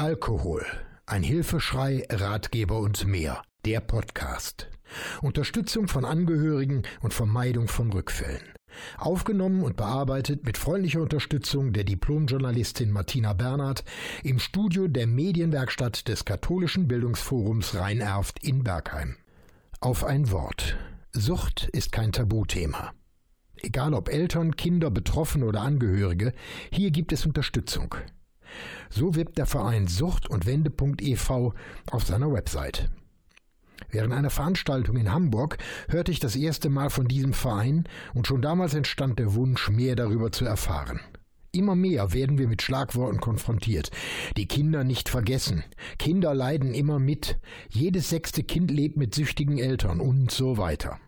Alkohol. Ein Hilfeschrei, Ratgeber und mehr. Der Podcast. Unterstützung von Angehörigen und Vermeidung von Rückfällen. Aufgenommen und bearbeitet mit freundlicher Unterstützung der Diplomjournalistin Martina Bernhard im Studio der Medienwerkstatt des Katholischen Bildungsforums Rhein-Erft in Bergheim. Auf ein Wort. Sucht ist kein Tabuthema. Egal ob Eltern, Kinder, Betroffene oder Angehörige, hier gibt es Unterstützung. So wirbt der Verein Sucht und Wendepunkt e.V. auf seiner Website. Während einer Veranstaltung in Hamburg hörte ich das erste Mal von diesem Verein und schon damals entstand der Wunsch, mehr darüber zu erfahren. Immer mehr werden wir mit Schlagworten konfrontiert. Die Kinder nicht vergessen. Kinder leiden immer mit. Jedes sechste Kind lebt mit süchtigen Eltern und so weiter.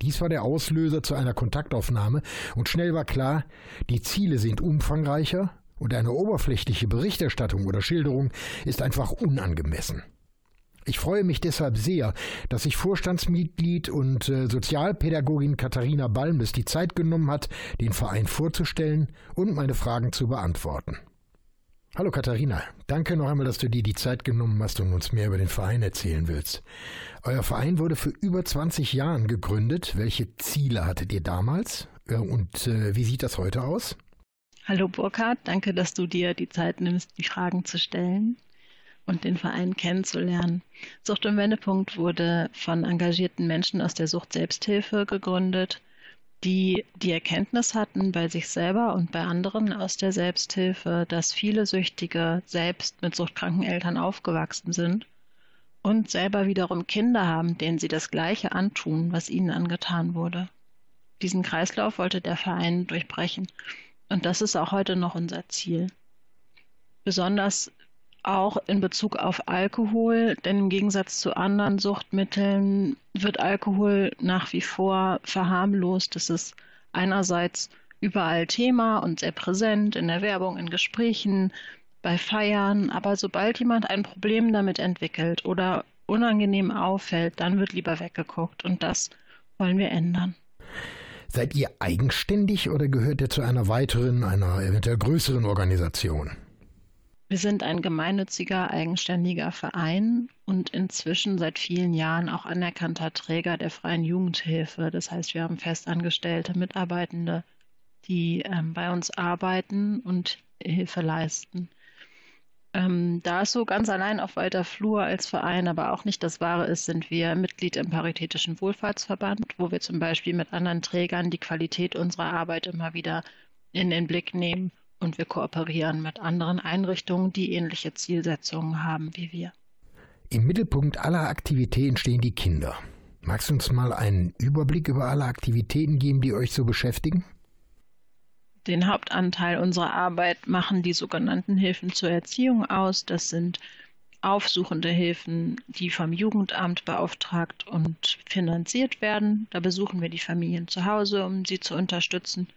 Dies war der Auslöser zu einer Kontaktaufnahme und schnell war klar, die Ziele sind umfangreicher und eine oberflächliche Berichterstattung oder Schilderung ist einfach unangemessen. Ich freue mich deshalb sehr, dass sich Vorstandsmitglied und äh, Sozialpädagogin Katharina Balmes die Zeit genommen hat, den Verein vorzustellen und meine Fragen zu beantworten. Hallo Katharina, danke noch einmal, dass du dir die Zeit genommen hast und uns mehr über den Verein erzählen willst. Euer Verein wurde für über 20 Jahren gegründet. Welche Ziele hattet ihr damals äh, und äh, wie sieht das heute aus? Hallo Burkhard, danke, dass du dir die Zeit nimmst, die Fragen zu stellen und den Verein kennenzulernen. Sucht und Wendepunkt wurde von engagierten Menschen aus der Sucht-Selbsthilfe gegründet, die die Erkenntnis hatten bei sich selber und bei anderen aus der Selbsthilfe, dass viele Süchtige selbst mit suchtkranken Eltern aufgewachsen sind und selber wiederum Kinder haben, denen sie das Gleiche antun, was ihnen angetan wurde. Diesen Kreislauf wollte der Verein durchbrechen. Und das ist auch heute noch unser Ziel. Besonders auch in Bezug auf Alkohol, denn im Gegensatz zu anderen Suchtmitteln wird Alkohol nach wie vor verharmlost. Es ist einerseits überall Thema und sehr präsent in der Werbung, in Gesprächen, bei Feiern, aber sobald jemand ein Problem damit entwickelt oder unangenehm auffällt, dann wird lieber weggeguckt und das wollen wir ändern. Seid ihr eigenständig oder gehört ihr zu einer weiteren, einer eventuell größeren Organisation? Wir sind ein gemeinnütziger, eigenständiger Verein und inzwischen seit vielen Jahren auch anerkannter Träger der freien Jugendhilfe. Das heißt, wir haben festangestellte Mitarbeitende, die ähm, bei uns arbeiten und Hilfe leisten. Ähm, da es so ganz allein auf weiter Flur als Verein aber auch nicht das Wahre ist, sind wir Mitglied im Paritätischen Wohlfahrtsverband, wo wir zum Beispiel mit anderen Trägern die Qualität unserer Arbeit immer wieder in den Blick nehmen und wir kooperieren mit anderen Einrichtungen, die ähnliche Zielsetzungen haben wie wir. Im Mittelpunkt aller Aktivitäten stehen die Kinder. Magst du uns mal einen Überblick über alle Aktivitäten geben, die euch so beschäftigen? Den Hauptanteil unserer Arbeit machen die sogenannten Hilfen zur Erziehung aus. Das sind aufsuchende Hilfen, die vom Jugendamt beauftragt und finanziert werden. Da besuchen wir die Familien zu Hause, um sie zu unterstützen.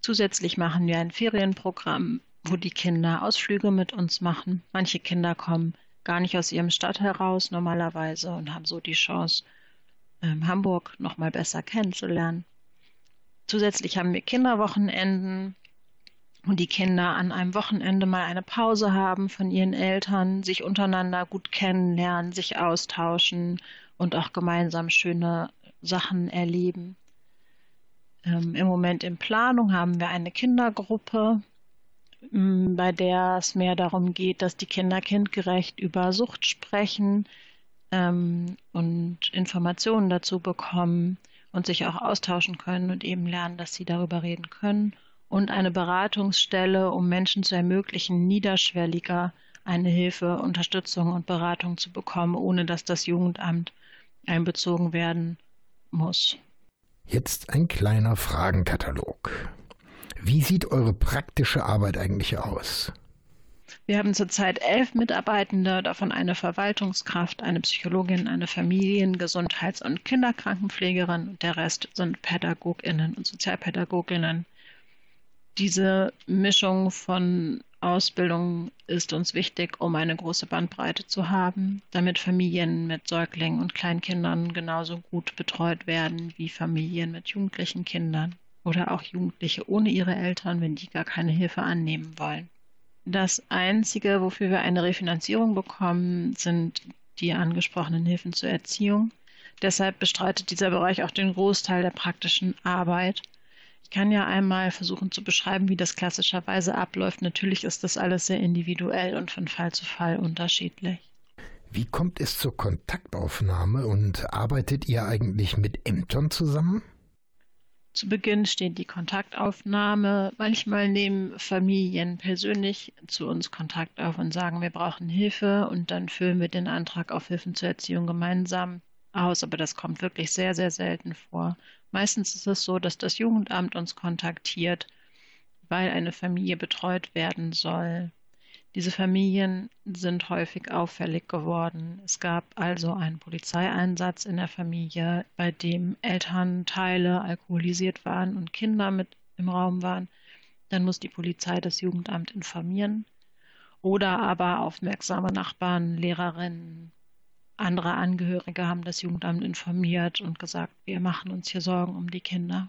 Zusätzlich machen wir ein Ferienprogramm, wo die Kinder Ausflüge mit uns machen. Manche Kinder kommen gar nicht aus ihrem Stadt heraus normalerweise und haben so die Chance, ähm, Hamburg noch mal besser kennenzulernen. Zusätzlich haben wir Kinderwochenenden, wo die Kinder an einem Wochenende mal eine Pause haben von ihren Eltern, sich untereinander gut kennenlernen, sich austauschen und auch gemeinsam schöne Sachen erleben. Ähm, Im Moment in Planung haben wir eine Kindergruppe, ähm, bei der es mehr darum geht, dass die Kinder kindgerecht über Sucht sprechen ähm, und Informationen dazu bekommen und sich auch austauschen können und eben lernen, dass sie darüber reden können. Und eine Beratungsstelle, um Menschen zu ermöglichen, niederschwelliger eine Hilfe, Unterstützung und Beratung zu bekommen, ohne dass das Jugendamt einbezogen werden muss. Jetzt ein kleiner Fragenkatalog. Wie sieht eure praktische Arbeit eigentlich aus? Wir haben zurzeit elf Mitarbeitende, davon eine Verwaltungskraft, eine Psychologin, eine Familien-, Gesundheits- und Kinderkrankenpflegerin und der Rest sind Pädagoginnen und Sozialpädagoginnen. Diese Mischung von Ausbildung ist uns wichtig, um eine große Bandbreite zu haben, damit Familien mit Säuglingen und Kleinkindern genauso gut betreut werden wie Familien mit jugendlichen Kindern oder auch Jugendliche ohne ihre Eltern, wenn die gar keine Hilfe annehmen wollen. Das Einzige, wofür wir eine Refinanzierung bekommen, sind die angesprochenen Hilfen zur Erziehung. Deshalb bestreitet dieser Bereich auch den Großteil der praktischen Arbeit. Ich kann ja einmal versuchen zu beschreiben, wie das klassischerweise abläuft. Natürlich ist das alles sehr individuell und von Fall zu Fall unterschiedlich. Wie kommt es zur Kontaktaufnahme und arbeitet ihr eigentlich mit Ämtern zusammen? Zu Beginn steht die Kontaktaufnahme. Manchmal nehmen Familien persönlich zu uns Kontakt auf und sagen, wir brauchen Hilfe und dann füllen wir den Antrag auf Hilfen zur Erziehung gemeinsam aus, aber das kommt wirklich sehr, sehr selten vor. Meistens ist es so, dass das Jugendamt uns kontaktiert, weil eine Familie betreut werden soll. Diese Familien sind häufig auffällig geworden. Es gab also einen Polizeieinsatz in der Familie, bei dem Elternteile alkoholisiert waren und Kinder mit im Raum waren. Dann muss die Polizei das Jugendamt informieren. Oder aber aufmerksame Nachbarn, Lehrerinnen, andere Angehörige haben das Jugendamt informiert und gesagt, wir machen uns hier Sorgen um die Kinder.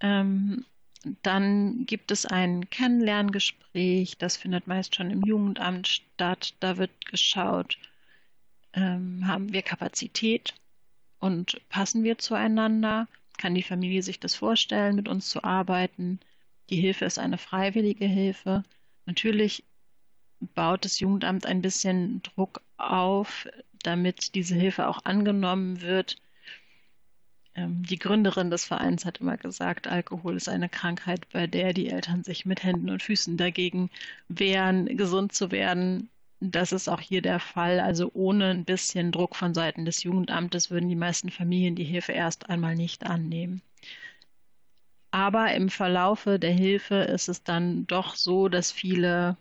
Ähm, dann gibt es ein Kennenlerngespräch, das findet meist schon im Jugendamt statt. Da wird geschaut, ähm, haben wir Kapazität und passen wir zueinander? Kann die Familie sich das vorstellen, mit uns zu arbeiten? Die Hilfe ist eine freiwillige Hilfe. Natürlich baut das Jugendamt ein bisschen Druck auf, damit diese Hilfe auch angenommen wird. Ähm, die Gründerin des Vereins hat immer gesagt, Alkohol ist eine Krankheit, bei der die Eltern sich mit Händen und Füßen dagegen wehren, gesund zu werden. Das ist auch hier der Fall. Also ohne ein bisschen Druck von Seiten des Jugendamtes würden die meisten Familien die Hilfe erst einmal nicht annehmen. Aber im Verlaufe der Hilfe ist es dann doch so, dass viele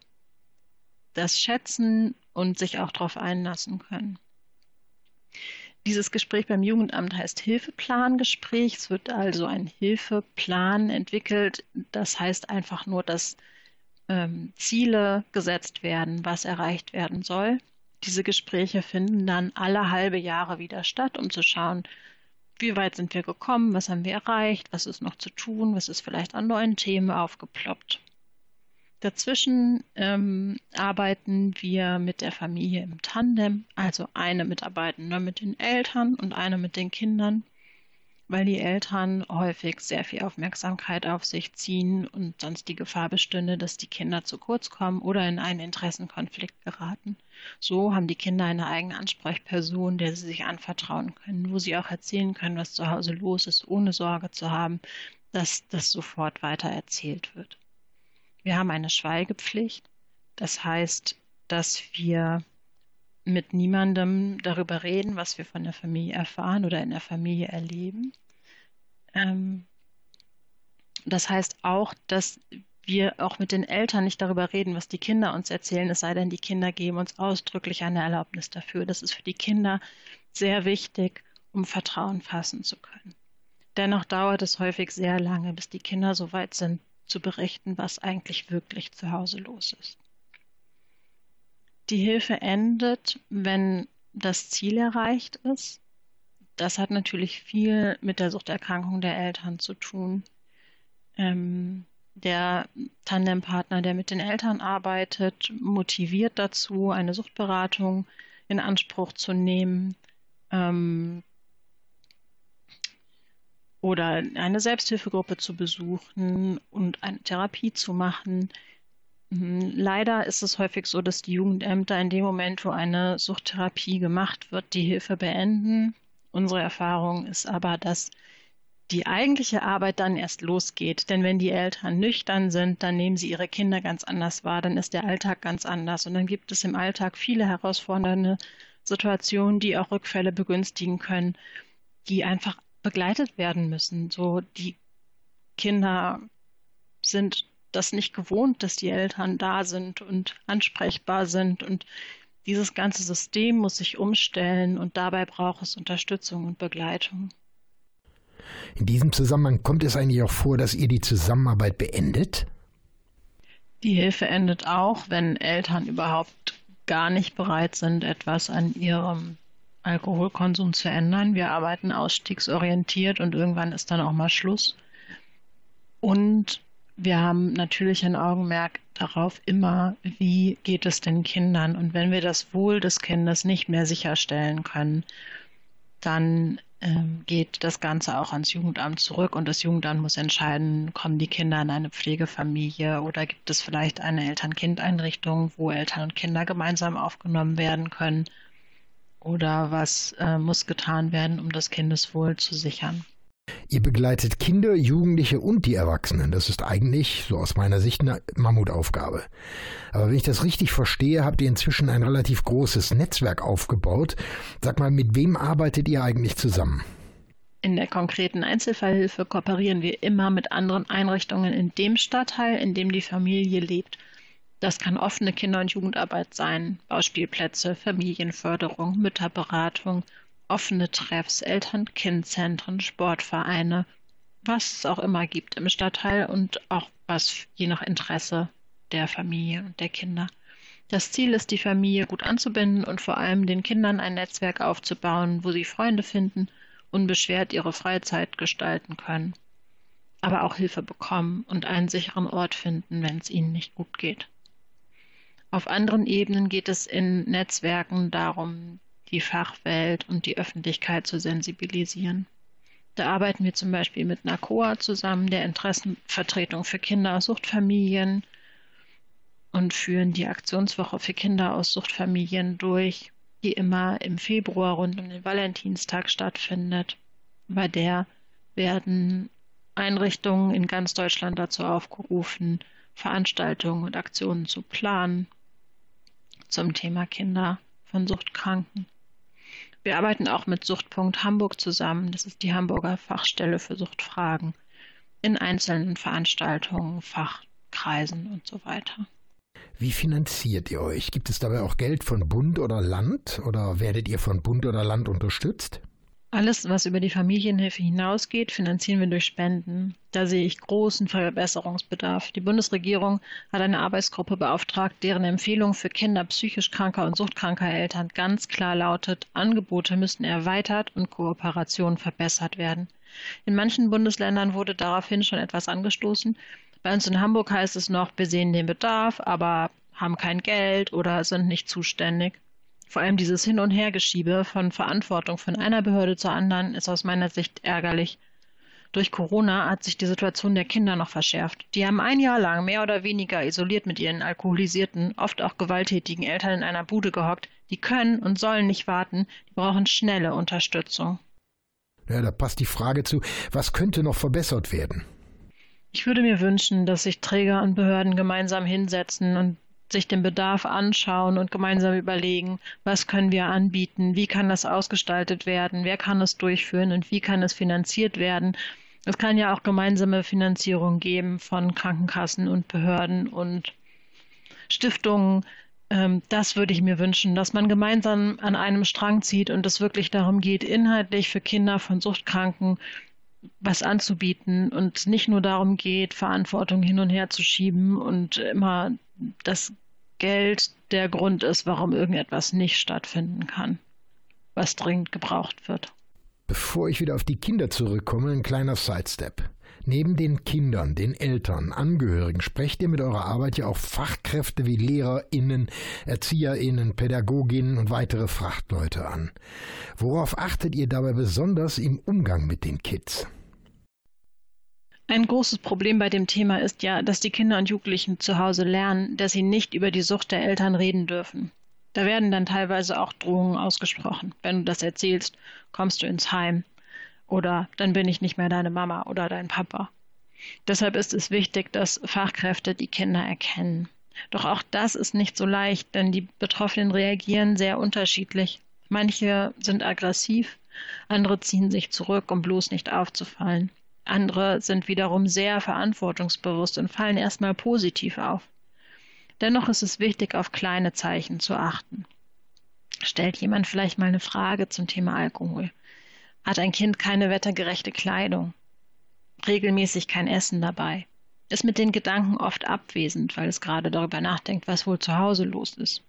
das schätzen und sich auch darauf einlassen können. Dieses Gespräch beim Jugendamt heißt Hilfeplangespräch. Es wird also ein Hilfeplan entwickelt. Das heißt einfach nur, dass ähm, Ziele gesetzt werden, was erreicht werden soll. Diese Gespräche finden dann alle halbe Jahre wieder statt, um zu schauen, wie weit sind wir gekommen, was haben wir erreicht, was ist noch zu tun, was ist vielleicht an neuen Themen aufgeploppt. Dazwischen ähm, arbeiten wir mit der Familie im Tandem, also eine Mitarbeitende mit den Eltern und eine mit den Kindern, weil die Eltern häufig sehr viel Aufmerksamkeit auf sich ziehen und sonst die Gefahr bestünde, dass die Kinder zu kurz kommen oder in einen Interessenkonflikt geraten. So haben die Kinder eine eigene Ansprechperson, der sie sich anvertrauen können, wo sie auch erzählen können, was zu Hause los ist, ohne Sorge zu haben, dass das sofort weiter erzählt wird. Wir haben eine Schweigepflicht. Das heißt, dass wir mit niemandem darüber reden, was wir von der Familie erfahren oder in der Familie erleben. Ähm, das heißt auch, dass wir auch mit den Eltern nicht darüber reden, was die Kinder uns erzählen, es sei denn, die Kinder geben uns ausdrücklich eine Erlaubnis dafür. Das ist für die Kinder sehr wichtig, um Vertrauen fassen zu können. Dennoch dauert es häufig sehr lange, bis die Kinder so weit sind, zu berichten, was eigentlich wirklich zu Hause los ist. Die Hilfe endet, wenn das Ziel erreicht ist. Das hat natürlich viel mit der Suchterkrankung der Eltern zu tun. Ähm, der Tandempartner, der mit den Eltern arbeitet, motiviert dazu, eine Suchtberatung in Anspruch zu nehmen. Ähm, oder eine Selbsthilfegruppe zu besuchen und eine Therapie zu machen. Mhm. Leider ist es häufig so, dass die Jugendämter in dem Moment, wo eine Suchttherapie gemacht wird, die Hilfe beenden. Unsere Erfahrung ist aber, dass die eigentliche Arbeit dann erst losgeht. Denn wenn die Eltern nüchtern sind, dann nehmen sie ihre Kinder ganz anders wahr, dann ist der Alltag ganz anders. Und dann gibt es im Alltag viele herausfordernde Situationen, die auch Rückfälle begünstigen können, die einfach begleitet werden müssen. So die Kinder sind das nicht gewohnt, dass die Eltern da sind und ansprechbar sind und dieses ganze System muss sich umstellen und dabei braucht es Unterstützung und Begleitung. In diesem Zusammenhang kommt es eigentlich auch vor, dass ihr die Zusammenarbeit beendet? Die Hilfe endet auch, wenn Eltern überhaupt gar nicht bereit sind, etwas an ihrem Alkoholkonsum zu ändern. Wir arbeiten ausstiegsorientiert und irgendwann ist dann auch mal Schluss. Und wir haben natürlich ein Augenmerk darauf immer, wie geht es den Kindern. Und wenn wir das Wohl des Kindes nicht mehr sicherstellen können, dann ähm, geht das Ganze auch ans Jugendamt zurück und das Jugendamt muss entscheiden, kommen die Kinder in eine Pflegefamilie oder gibt es vielleicht eine Eltern-Kind-Einrichtung, wo Eltern und Kinder gemeinsam aufgenommen werden können oder was äh, muss getan werden, um das Kindeswohl zu sichern. Ihr begleitet Kinder, Jugendliche und die Erwachsenen. Das ist eigentlich, so aus meiner Sicht, eine Mammutaufgabe. Aber wenn ich das richtig verstehe, habt ihr inzwischen ein relativ großes Netzwerk aufgebaut. Sag mal, mit wem arbeitet ihr eigentlich zusammen? In der konkreten Einzelfallhilfe kooperieren wir immer mit anderen Einrichtungen in dem Stadtteil, in dem die Familie lebt. Das kann offene Kinder- und Jugendarbeit sein, Bauspielplätze, Familienförderung, Mütterberatung, offene Treffs, Eltern-Kind-Zentren, Sportvereine, was es auch immer gibt im Stadtteil und auch was je nach Interesse der Familie und der Kinder. Das Ziel ist, die Familie gut anzubinden und vor allem den Kindern ein Netzwerk aufzubauen, wo sie Freunde finden, unbeschwert ihre Freizeit gestalten können, aber auch Hilfe bekommen und einen sicheren Ort finden, wenn es ihnen nicht gut geht. Auf anderen Ebenen geht es in Netzwerken darum, die Fachwelt und die Öffentlichkeit zu sensibilisieren. Da arbeiten wir zum Beispiel mit NACOA zusammen, der Interessenvertretung für Kinder aus Suchtfamilien, und führen die Aktionswoche für Kinder aus Suchtfamilien durch, die immer im Februar rund um den Valentinstag stattfindet. Bei der werden Einrichtungen in ganz Deutschland dazu aufgerufen, Veranstaltungen und Aktionen zu planen zum Thema Kinder von Suchtkranken. Wir arbeiten auch mit Suchtpunkt Hamburg zusammen. Das ist die Hamburger Fachstelle für Suchtfragen in einzelnen Veranstaltungen, Fachkreisen und so weiter. Wie finanziert ihr euch? Gibt es dabei auch Geld von Bund oder Land oder werdet ihr von Bund oder Land unterstützt? Alles, was über die Familienhilfe hinausgeht, finanzieren wir durch Spenden. Da sehe ich großen Verbesserungsbedarf. Die Bundesregierung hat eine Arbeitsgruppe beauftragt, deren Empfehlung für Kinder psychisch kranker und suchtkranker Eltern ganz klar lautet, Angebote müssten erweitert und Kooperationen verbessert werden. In manchen Bundesländern wurde daraufhin schon etwas angestoßen. Bei uns in Hamburg heißt es noch, wir sehen den Bedarf, aber haben kein Geld oder sind nicht zuständig. Vor allem dieses Hin- und Hergeschiebe von Verantwortung von einer Behörde zur anderen ist aus meiner Sicht ärgerlich. Durch Corona hat sich die Situation der Kinder noch verschärft. Die haben ein Jahr lang mehr oder weniger isoliert mit ihren alkoholisierten, oft auch gewalttätigen Eltern in einer Bude gehockt. Die können und sollen nicht warten, die brauchen schnelle Unterstützung. Ja, da passt die Frage zu, was könnte noch verbessert werden? Ich würde mir wünschen, dass sich Träger und Behörden gemeinsam hinsetzen und sich den Bedarf anschauen und gemeinsam überlegen, was können wir anbieten, wie kann das ausgestaltet werden, wer kann es durchführen und wie kann es finanziert werden. Es kann ja auch gemeinsame Finanzierung geben von Krankenkassen und Behörden und Stiftungen. Ähm, das würde ich mir wünschen, dass man gemeinsam an einem Strang zieht und es wirklich darum geht, inhaltlich für Kinder von Suchtkranken was anzubieten und nicht nur darum geht, Verantwortung hin und her zu schieben und immer das Geld der Grund ist, warum irgendetwas nicht stattfinden kann, was dringend gebraucht wird. Bevor ich wieder auf die Kinder zurückkomme, ein kleiner Sidestep. Neben den Kindern, den Eltern, Angehörigen sprecht ihr mit eurer Arbeit ja auch Fachkräfte wie LehrerInnen, ErzieherInnen, Pädagoginnen und weitere Frachtleute an. Worauf achtet ihr dabei besonders im Umgang mit den Kids? Ein großes Problem bei dem Thema ist ja, dass die Kinder und Jugendlichen zu Hause lernen, dass sie nicht über die Sucht der Eltern reden dürfen. Da werden dann teilweise auch Drohungen ausgesprochen. Wenn du das erzählst, kommst du ins Heim. Oder dann bin ich nicht mehr deine Mama oder dein Papa. Deshalb ist es wichtig, dass Fachkräfte die Kinder erkennen. Doch auch das ist nicht so leicht, denn die Betroffenen reagieren sehr unterschiedlich. Manche sind aggressiv, andere ziehen sich zurück, um bloß nicht aufzufallen. Andere sind wiederum sehr verantwortungsbewusst und fallen erstmal positiv auf. Dennoch ist es wichtig, auf kleine Zeichen zu achten. Stellt jemand vielleicht mal eine Frage zum Thema Alkohol? Hat ein Kind keine wettergerechte Kleidung? Regelmäßig kein Essen dabei? Ist mit den Gedanken oft abwesend, weil es gerade darüber nachdenkt, was wohl zu Hause los ist?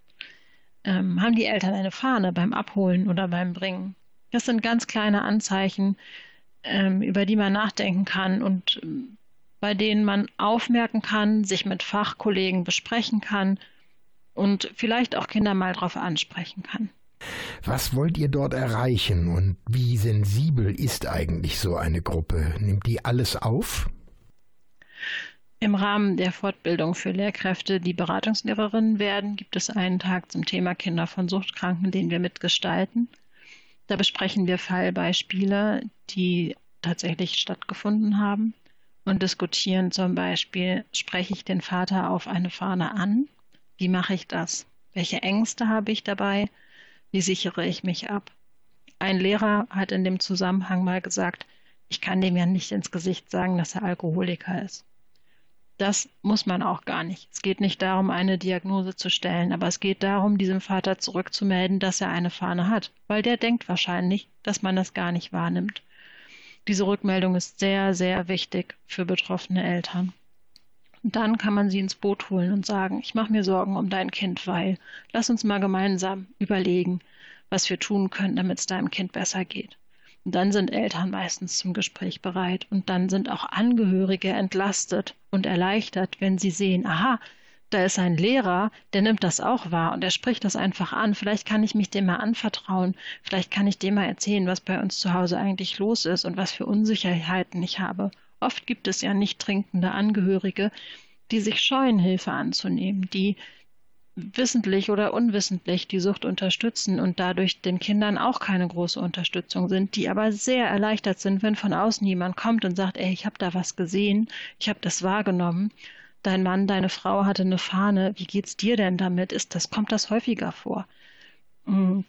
Ähm, haben die Eltern eine Fahne beim Abholen oder beim Bringen? Das sind ganz kleine Anzeichen, über die man nachdenken kann und ähm, bei denen man aufmerken kann, sich mit Fachkollegen besprechen kann und vielleicht auch Kinder mal darauf ansprechen kann. Was wollt ihr dort erreichen und wie sensibel ist eigentlich so eine Gruppe? Nimmt die alles auf? Im Rahmen der Fortbildung für Lehrkräfte, die Beratungslehrerinnen werden, gibt es einen Tag zum Thema Kinder von Suchtkranken, den wir mitgestalten. Da besprechen wir Fallbeispiele, die tatsächlich stattgefunden haben und diskutieren zum Beispiel, spreche ich den Vater auf eine Fahne an? Wie mache ich das? Welche Ängste habe ich dabei? Wie sichere ich mich ab? Ein Lehrer hat in dem Zusammenhang mal gesagt, ich kann dem ja nicht ins Gesicht sagen, dass er Alkoholiker ist. Das muss man auch gar nicht. Es geht nicht darum, eine Diagnose zu stellen, aber es geht darum, diesem Vater zurückzumelden, dass er eine Fahne hat, weil der denkt wahrscheinlich, dass man das gar nicht wahrnimmt. Diese Rückmeldung ist sehr, sehr wichtig für betroffene Eltern. Und dann kann man sie ins Boot holen und sagen, ich mache mir Sorgen um dein Kind, weil lass uns mal gemeinsam überlegen, was wir tun können, damit es deinem Kind besser geht. Und dann sind Eltern meistens zum Gespräch bereit und dann sind auch Angehörige entlastet und erleichtert, wenn sie sehen, aha, da ist ein Lehrer, der nimmt das auch wahr und er spricht das einfach an. Vielleicht kann ich mich dem mal anvertrauen. Vielleicht kann ich dem mal erzählen, was bei uns zu Hause eigentlich los ist und was für Unsicherheiten ich habe. Oft gibt es ja nicht trinkende Angehörige, die sich scheuen, Hilfe anzunehmen, die wissentlich oder unwissentlich die Sucht unterstützen und dadurch den Kindern auch keine große Unterstützung sind, die aber sehr erleichtert sind, wenn von außen jemand kommt und sagt, ey, ich habe da was gesehen, ich habe das wahrgenommen, dein Mann, deine Frau hatte eine Fahne, wie geht's dir denn damit? Ist das kommt das häufiger vor? Mm.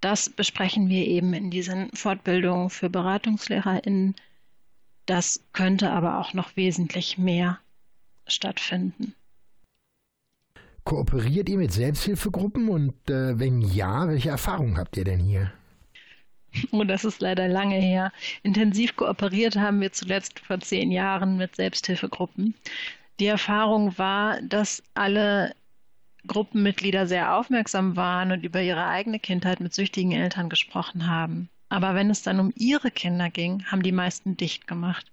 Das besprechen wir eben in diesen Fortbildungen für BeratungslehrerInnen. Das könnte aber auch noch wesentlich mehr stattfinden. Kooperiert ihr mit Selbsthilfegruppen und äh, wenn ja, welche Erfahrungen habt ihr denn hier? Oh, das ist leider lange her. Intensiv kooperiert haben wir zuletzt vor zehn Jahren mit Selbsthilfegruppen. Die Erfahrung war, dass alle Gruppenmitglieder sehr aufmerksam waren und über ihre eigene Kindheit mit süchtigen Eltern gesprochen haben. Aber wenn es dann um ihre Kinder ging, haben die meisten dicht gemacht.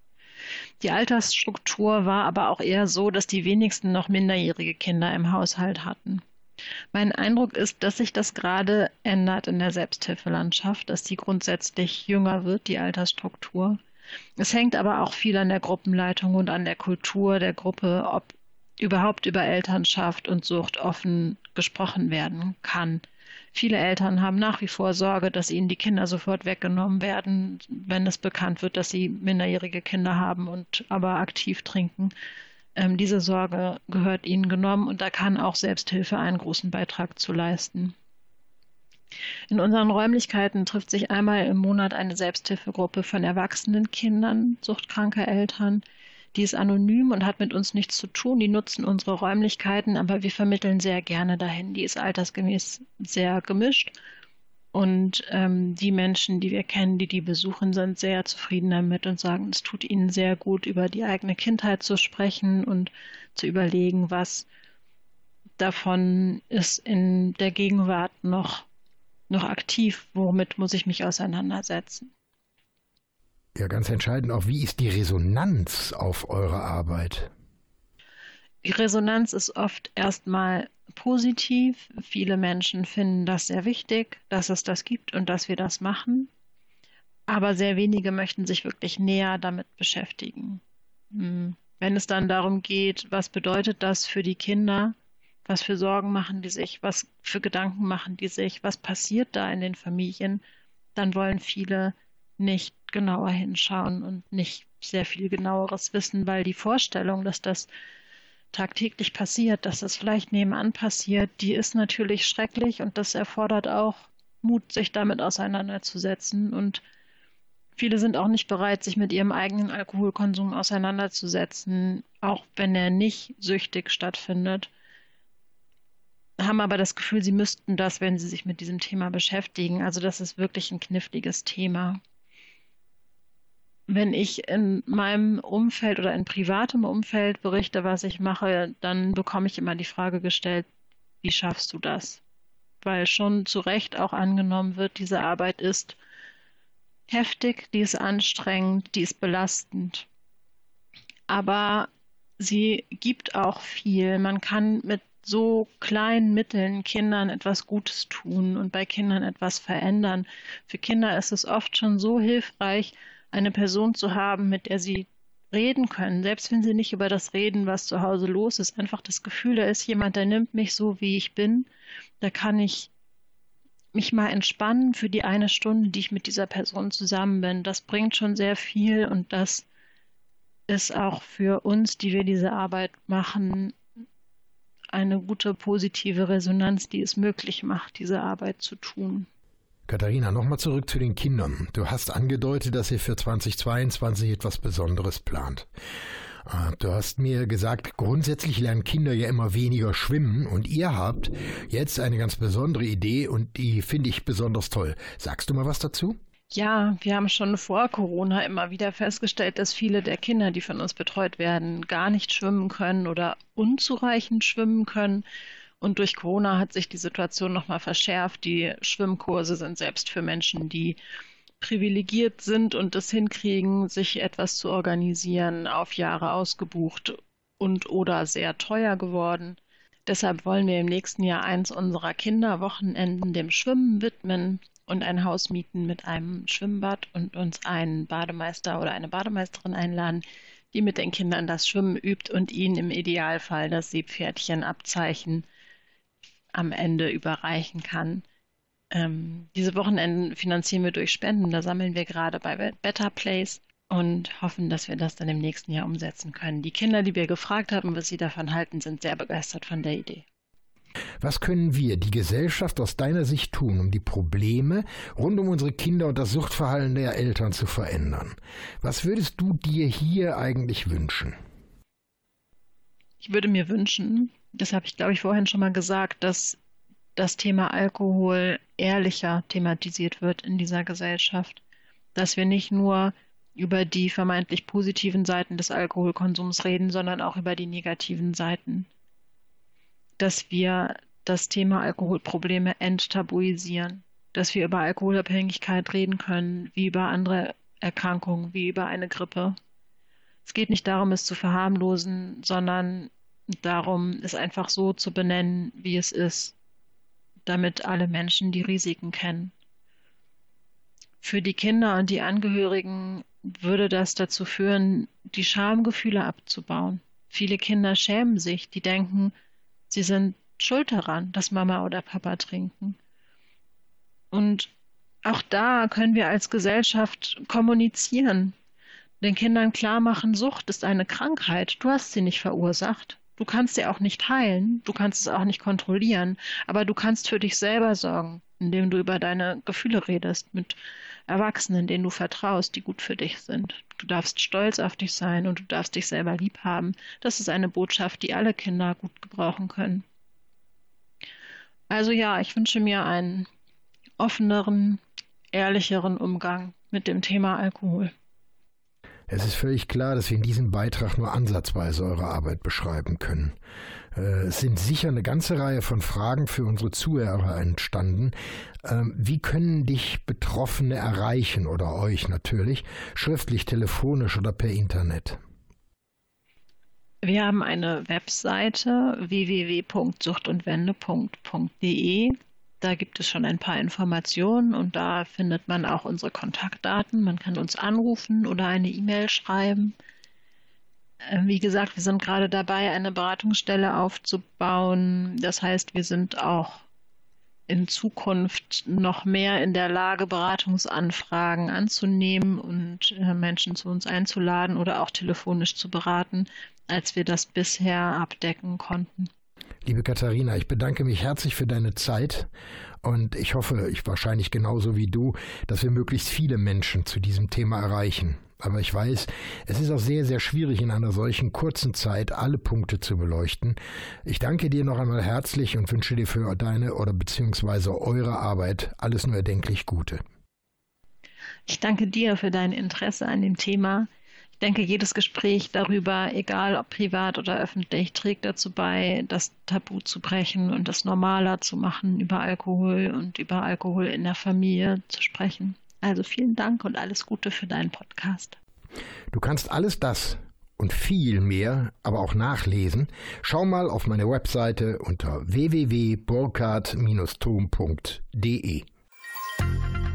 Die Altersstruktur war aber auch eher so, dass die wenigsten noch minderjährige Kinder im Haushalt hatten. Mein Eindruck ist, dass sich das gerade ändert in der Selbsthilfelandschaft, dass die grundsätzlich jünger wird, die Altersstruktur. Es hängt aber auch viel an der Gruppenleitung und an der Kultur der Gruppe, ob überhaupt über Elternschaft und Sucht offen gesprochen werden kann. Viele Eltern haben nach wie vor Sorge, dass ihnen die Kinder sofort weggenommen werden, wenn es bekannt wird, dass sie minderjährige Kinder haben und aber aktiv trinken. Ähm, diese Sorge gehört ihnen genommen und da kann auch Selbsthilfe einen großen Beitrag zu leisten. In unseren Räumlichkeiten trifft sich einmal im Monat eine Selbsthilfegruppe von erwachsenen Kindern suchtkranker Eltern, die ist anonym und hat mit uns nichts zu tun. Die nutzen unsere Räumlichkeiten, aber wir vermitteln sehr gerne dahin. Die ist altersgemäß sehr gemischt. Und ähm, die Menschen, die wir kennen, die die besuchen, sind sehr zufrieden damit und sagen, es tut ihnen sehr gut, über die eigene Kindheit zu sprechen und zu überlegen, was davon ist in der Gegenwart noch, noch aktiv, womit muss ich mich auseinandersetzen. Ja, ganz entscheidend auch, wie ist die Resonanz auf eure Arbeit? Die Resonanz ist oft erstmal positiv. Viele Menschen finden das sehr wichtig, dass es das gibt und dass wir das machen. Aber sehr wenige möchten sich wirklich näher damit beschäftigen. Hm. Wenn es dann darum geht, was bedeutet das für die Kinder, was für Sorgen machen die sich, was für Gedanken machen die sich, was passiert da in den Familien, dann wollen viele nicht genauer hinschauen und nicht sehr viel genaueres wissen, weil die Vorstellung, dass das tagtäglich passiert, dass das vielleicht nebenan passiert, die ist natürlich schrecklich und das erfordert auch Mut, sich damit auseinanderzusetzen. Und viele sind auch nicht bereit, sich mit ihrem eigenen Alkoholkonsum auseinanderzusetzen, auch wenn er nicht süchtig stattfindet, haben aber das Gefühl, sie müssten das, wenn sie sich mit diesem Thema beschäftigen. Also das ist wirklich ein kniffliges Thema wenn ich in meinem Umfeld oder in privatem Umfeld berichte, was ich mache, dann bekomme ich immer die Frage gestellt, wie schaffst du das? Weil schon zu Recht auch angenommen wird, diese Arbeit ist heftig, die ist anstrengend, die ist belastend. aber sie gibt auch viel. Man kann mit so kleinen Mitteln Kindern etwas Gutes tun und bei Kindern etwas verändern. Für Kinder ist es oft schon so hilfreich, eine Person zu haben, mit der sie reden können, selbst wenn sie nicht über das reden, was zu Hause los ist. Einfach das Gefühl, da ist jemand, der nimmt mich so, wie ich bin. Da kann ich mich mal entspannen für die eine Stunde, die ich mit dieser Person zusammen bin. Das bringt schon sehr viel und das ist auch für uns, die wir diese Arbeit machen, eine gute positive Resonanz, die es möglich macht, diese Arbeit zu tun. Katharina, nochmal zurück zu den Kindern. Du hast angedeutet, dass ihr für 2022 etwas Besonderes plant. Äh, du hast mir gesagt, grundsätzlich lernen Kinder ja immer weniger schwimmen und ihr habt jetzt eine ganz besondere Idee und die finde ich besonders toll. Sagst du mal was dazu? Ja, wir haben schon vor Corona immer wieder festgestellt, dass viele der Kinder, die von uns betreut werden, gar nicht schwimmen können oder unzureichend schwimmen können. Und durch Corona hat sich die Situation nochmal verschärft. Die Schwimmkurse sind selbst für Menschen, die privilegiert sind und es hinkriegen, sich etwas zu organisieren, auf Jahre ausgebucht und oder sehr teuer geworden. Deshalb wollen wir im nächsten Jahr eins unserer Kinderwochenenden dem Schwimmen widmen und ein Haus mieten mit einem Schwimmbad und uns einen Bademeister oder eine Bademeisterin einladen, die mit den Kindern das Schwimmen übt und ihnen im Idealfall das Seepferdchenabzeichen am Ende überreichen kann. Ähm, diese Wochenenden finanzieren wir durch Spenden. Da sammeln wir gerade bei Better Place und hoffen, dass wir das dann im nächsten Jahr umsetzen können. Die Kinder, die wir gefragt haben, was sie davon halten, sind sehr begeistert von der Idee. Was können wir, die Gesellschaft, aus deiner Sicht tun, um die Probleme rund um unsere Kinder und das Suchtverhalten der Eltern zu verändern? Was würdest du dir hier eigentlich wünschen? Ich würde mir wünschen, das habe ich glaube ich vorhin schon mal gesagt, dass das Thema Alkohol ehrlicher thematisiert wird in dieser Gesellschaft. Dass wir nicht nur über die vermeintlich positiven Seiten des Alkoholkonsums reden, sondern auch über die negativen Seiten dass wir das Thema Alkoholprobleme enttabuisieren, dass wir über Alkoholabhängigkeit reden können, wie über andere Erkrankungen, wie über eine Grippe. Es geht nicht darum, es zu verharmlosen, sondern darum, es einfach so zu benennen, wie es ist, damit alle Menschen die Risiken kennen. Für die Kinder und die Angehörigen würde das dazu führen, die Schamgefühle abzubauen. Viele Kinder schämen sich, die denken, Sie sind schuld daran, dass Mama oder Papa trinken. Und auch da können wir als Gesellschaft kommunizieren, den Kindern klar machen, Sucht ist eine Krankheit. Du hast sie nicht verursacht. Du kannst sie auch nicht heilen. Du kannst es auch nicht kontrollieren. Aber du kannst für dich selber sorgen, indem du über deine Gefühle redest mit Erwachsenen, denen du vertraust, die gut für dich sind. Du darfst stolz auf dich sein und du darfst dich selber lieb haben. Das ist eine Botschaft, die alle Kinder gut gebrauchen können. Also ja, ich wünsche mir einen offeneren, ehrlicheren Umgang mit dem Thema Alkohol. Es ist völlig klar, dass wir in diesem Beitrag nur ansatzweise eure Arbeit beschreiben können. Äh, es sind sicher eine ganze Reihe von Fragen für unsere Zuhörer entstanden. Ähm, wie können dich Betroffene erreichen oder euch natürlich, schriftlich, telefonisch oder per Internet? Wir haben eine Webseite www.suchtundwende.de. Da gibt es schon ein paar Informationen und da findet man auch unsere Kontaktdaten. Man kann uns anrufen oder eine E-Mail schreiben. Ähm, wie gesagt, wir sind gerade dabei, eine Beratungsstelle aufzubauen. Das heißt, wir sind auch in Zukunft noch mehr in der Lage, Beratungsanfragen anzunehmen und äh, Menschen zu uns einzuladen oder auch telefonisch zu beraten, als wir das bisher abdecken konnten. Liebe Katharina, ich bedanke mich herzlich für deine Zeit und ich hoffe, ich wahrscheinlich genauso wie du, dass wir möglichst viele Menschen zu diesem Thema erreichen. Aber ich weiß, es ist auch sehr, sehr schwierig in einer solchen kurzen Zeit alle Punkte zu beleuchten. Ich danke dir noch einmal herzlich und wünsche dir für deine oder beziehungsweise eure Arbeit alles nur erdenklich Gute. Ich danke dir für dein Interesse an dem Thema. Ich denke, jedes Gespräch darüber, egal ob privat oder öffentlich, trägt dazu bei, das Tabu zu brechen und das normaler zu machen, über Alkohol und über Alkohol in der Familie zu sprechen. Also vielen Dank und alles Gute für deinen Podcast. Du kannst alles das und viel mehr, aber auch nachlesen, schau mal auf meine Webseite unter www.burkhard-tom.de.